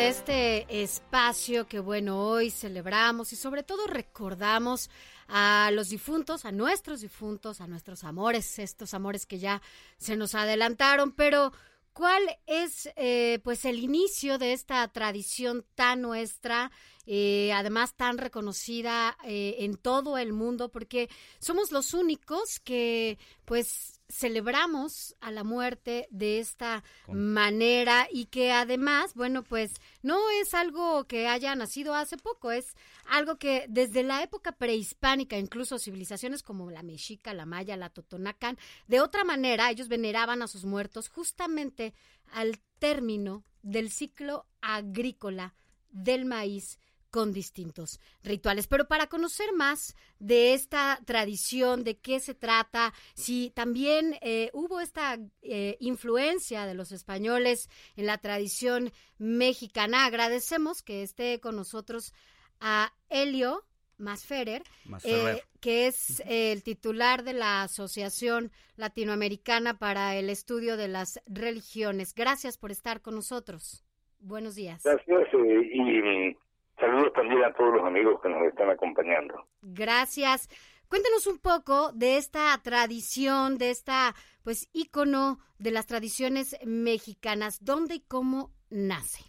Este espacio que bueno, hoy celebramos y sobre todo recordamos a los difuntos, a nuestros difuntos, a nuestros amores, estos amores que ya se nos adelantaron, pero ¿Cuál es eh, pues el inicio de esta tradición tan nuestra, eh, además tan reconocida eh, en todo el mundo? Porque somos los únicos que pues celebramos a la muerte de esta manera y que además, bueno, pues no es algo que haya nacido hace poco, es algo que desde la época prehispánica, incluso civilizaciones como la mexica, la maya, la totonacan, de otra manera ellos veneraban a sus muertos justamente al término del ciclo agrícola del maíz con distintos rituales. Pero para conocer más de esta tradición, de qué se trata, si también eh, hubo esta eh, influencia de los españoles en la tradición mexicana, agradecemos que esté con nosotros a Helio Masferer, eh, que es el titular de la Asociación Latinoamericana para el Estudio de las Religiones. Gracias por estar con nosotros. Buenos días. Gracias y Saludos también a todos los amigos que nos están acompañando. Gracias. Cuéntanos un poco de esta tradición, de esta, pues, ícono de las tradiciones mexicanas. ¿Dónde y cómo nace?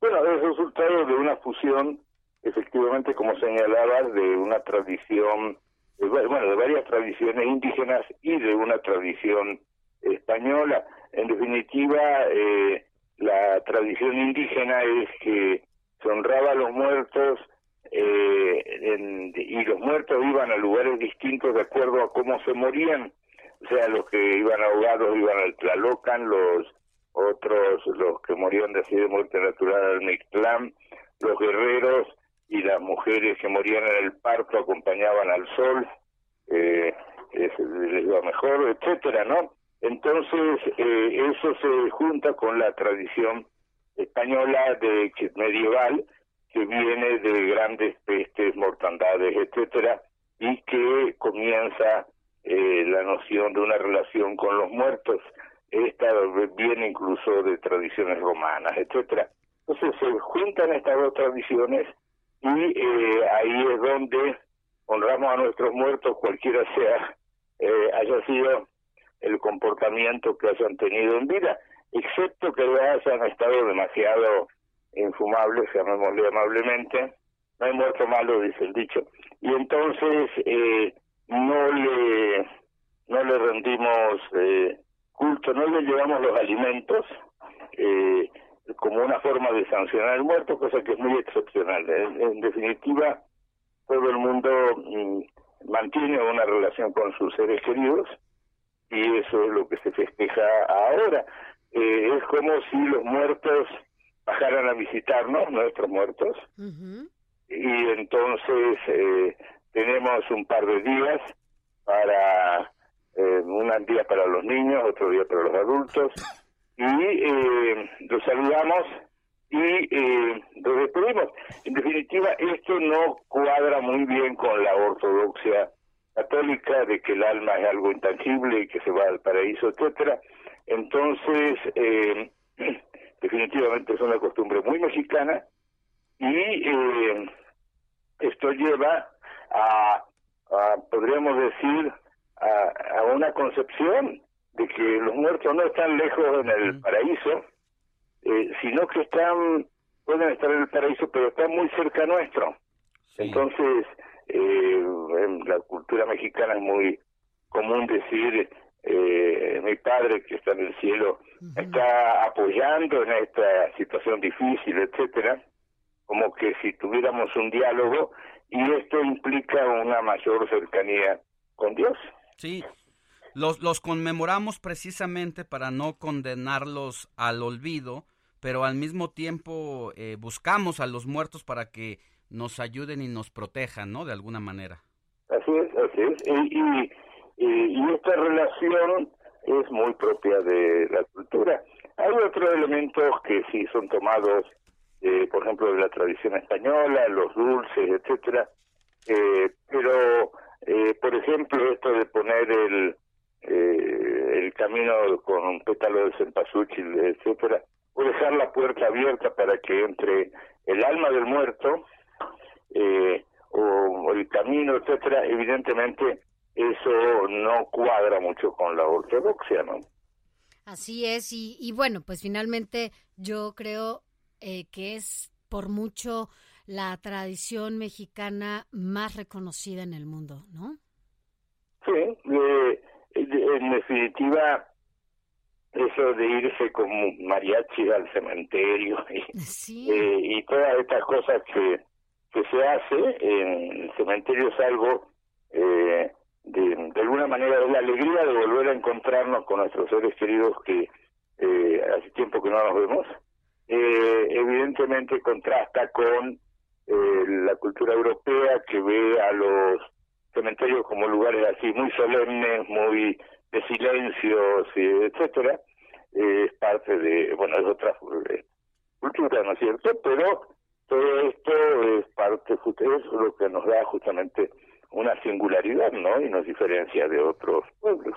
Bueno, es resultado de una fusión, efectivamente, como señalabas, de una tradición, bueno, de varias tradiciones indígenas y de una tradición española. En definitiva, eh, la tradición indígena es que se honraba a los muertos eh, y los muertos iban a lugares distintos de acuerdo a cómo se morían. O sea, los que iban ahogados iban al Tlalocan, los otros, los que morían de así de muerte natural al Mictlán, los guerreros y las mujeres que morían en el parto acompañaban al sol, eh, les iba mejor, etcétera, ¿no? Entonces, eh, eso se junta con la tradición española de medieval que viene de grandes pestes, mortandades, etcétera, y que comienza eh, la noción de una relación con los muertos. Esta viene incluso de tradiciones romanas, etcétera. Entonces se juntan estas dos tradiciones y eh, ahí es donde honramos a nuestros muertos, cualquiera sea eh, haya sido el comportamiento que hayan tenido en vida excepto que hayan estado demasiado infumables, llamémosle amablemente, no hay muerto malo, dice el dicho, y entonces eh, no le no le rendimos eh, culto, no le llevamos los alimentos eh, como una forma de sancionar al muerto, cosa que es muy excepcional. En, definitiva, todo el mundo mm, mantiene una relación con sus seres queridos y eso es lo que se festeja ahora. Eh, es como si los muertos bajaran a visitarnos, nuestros muertos, y entonces eh, tenemos un par de días para, eh, un día para los niños, otro día para los adultos, y eh, los saludamos y eh, los despedimos. En definitiva, esto no cuadra muy bien con la ortodoxia católica de que el alma es algo intangible y que se va al paraíso, etcétera. Entonces, eh, definitivamente es una costumbre muy mexicana y eh, esto lleva a, podríamos decir, a, una concepción de que los muertos no están lejos en el paraíso, eh, sino que están, pueden estar en el paraíso, pero están muy cerca nuestro. Entonces, en la cultura mexicana es muy común decir eh, mi padre que está en el cielo está apoyando en esta situación difícil, etcétera, como que si tuviéramos un diálogo y esto implica una mayor cercanía con Dios. Sí. Los, los conmemoramos precisamente para no condenarlos al olvido, pero al mismo tiempo eh, buscamos a los muertos para que nos ayuden y nos protejan, ¿no? De alguna manera. Así es, así es. Y, y, esta relación es muy propia de la cultura. Hay otros elementos que sí son tomados, eh, por ejemplo, de la tradición española, los dulces, etcétera. Eh, pero, eh, por ejemplo, esto de poner el el camino con un pétalo de cempasúchil, etcétera, o dejar la puerta abierta para que entre el alma del muerto eh, o, el camino, etcétera, evidentemente eso no cuadra mucho con la ortodoxia, ¿no? Así es, y, y bueno, pues finalmente yo creo eh, que es por mucho la tradición mexicana más reconocida en el mundo, ¿no? Sí, en definitiva, eso de irse como mariachi al cementerio y, eh, y todas estas cosas que, que se hace en el cementerio es algo eh, alguna manera de la alegría de volver a encontrarnos con nuestros seres queridos que eh, hace tiempo que no nos vemos eh, evidentemente contrasta con eh, la cultura europea que ve a los cementerios como lugares así muy solemnes muy de silencios, etcétera, es parte de, bueno, es otra eh, cultura, ¿no es cierto? Pero todo esto es parte, es lo que nos da justamente una singularidad, ¿no? Y nos diferencia de otros pueblos.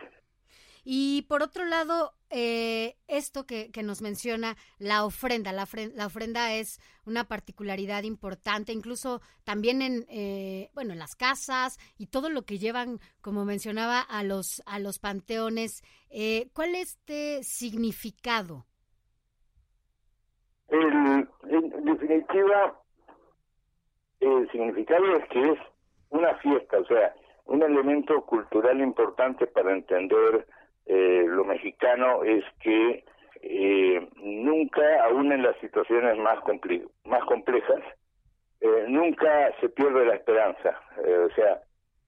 Y por otro lado, eh, esto que, que, nos menciona, la ofrenda, la, la, ofrenda es una particularidad importante, incluso también en, eh, bueno, en las casas y todo lo que llevan, como mencionaba, a los, a los panteones. Eh, ¿Cuál es este significado? El, en definitiva, el significado es que es una fiesta, o sea, un elemento cultural importante para entender eh, lo mexicano es que eh, nunca, aún en las situaciones más, más complejas, eh, nunca se pierde la esperanza. o sea,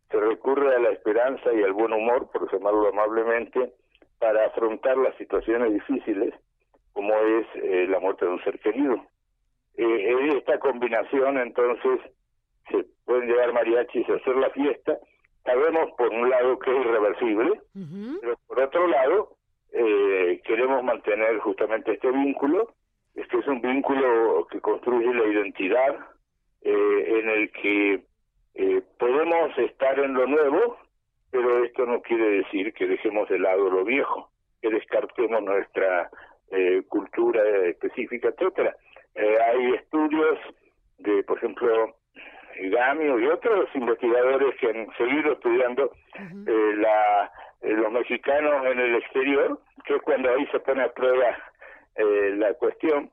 se recurre a la esperanza y al buen humor, por llamarlo amablemente, para afrontar las situaciones difíciles, como es la muerte de un ser querido. esta combinación, entonces, se pueden llevar mariachis a hacer la fiesta, Sabemos, por un lado, que es irreversible, pero por otro lado, eh, queremos mantener justamente este vínculo. Este es un vínculo que construye la identidad, eh, en el que eh, podemos estar en lo nuevo, pero esto no quiere decir que dejemos de lado lo viejo, que descartemos nuestra eh, cultura específica, etcétera. Eh, hay estudios de, por ejemplo, Gamio y otros investigadores que han seguido estudiando eh, la, eh, los mexicanos en el exterior, que es cuando ahí se pone a prueba eh, la cuestión,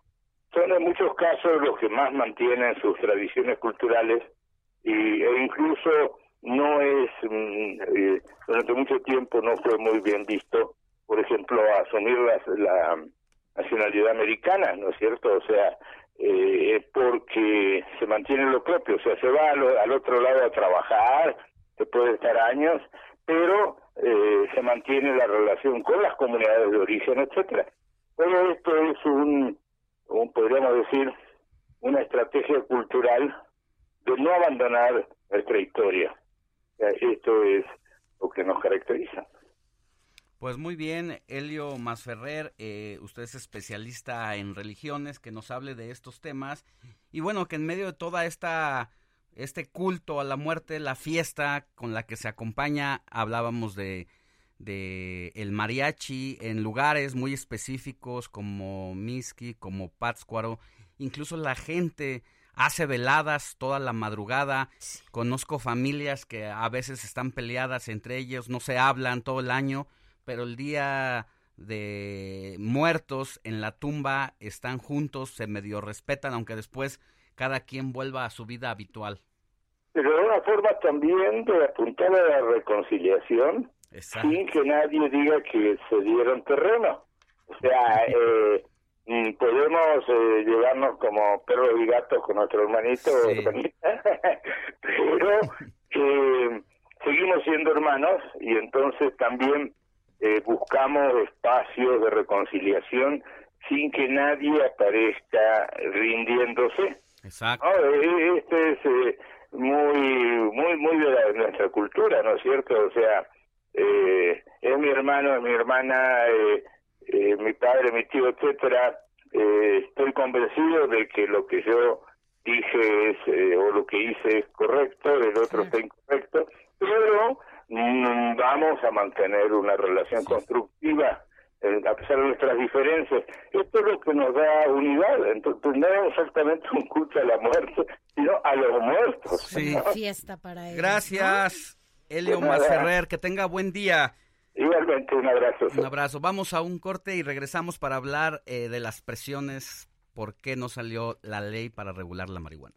son en muchos casos los que más mantienen sus tradiciones culturales y, e incluso no es, mm, durante mucho tiempo no fue muy bien visto, por ejemplo, asumir la nacionalidad americana, ¿no es cierto? O sea, eh, porque se mantiene lo propio, o sea, se va al, otro lado a trabajar, se puede estar años, pero eh, se mantiene la relación con las comunidades de origen, etcétera. Todo esto es un, un, podríamos decir, una estrategia cultural de no abandonar nuestra historia. Esto es lo que nos caracteriza. Pues muy bien, Helio Masferrer, eh, usted es especialista en religiones, que nos hable de estos temas. Y bueno, que en medio de toda esta este culto a la muerte, la fiesta con la que se acompaña, hablábamos de, de el mariachi en lugares muy específicos como Miski, como Pátzcuaro, incluso la gente hace veladas toda la madrugada. Conozco familias que a veces están peleadas entre ellos, no se hablan todo el año, pero el día de muertos en la tumba están juntos, se medio respetan, aunque después cada quien vuelva a su vida habitual. Pero de una forma también de apuntar a la reconciliación, sin que nadie diga que se dieron terreno. O sea, eh, mm, podemos eh, llevarnos como perros y gatos con nuestro hermanito, pero eh, seguimos siendo hermanos y entonces también eh, buscamos espacios de reconciliación sin que nadie aparezca rindiéndose. Exacto. Eh, este es eh, muy, muy, muy de, nuestra cultura, ¿no es cierto? O sea, eh, es mi hermano, es mi hermana, mi padre, mi tío, etcétera. estoy convencido de que lo que yo dije es, o lo que hice es correcto, el otro está incorrecto, pero vamos a mantener una relación constructiva a pesar de nuestras diferencias. Esto es lo que nos da unidad. Entonces, no es exactamente un culto a la muerte, sino a los muertos. Sí. Fiesta para ellos. Gracias, Elio Masferrer. Que tenga buen día. Igualmente, un abrazo. Un abrazo. Vamos a un corte y regresamos para hablar eh, de las presiones, por qué no salió la ley para regular la marihuana.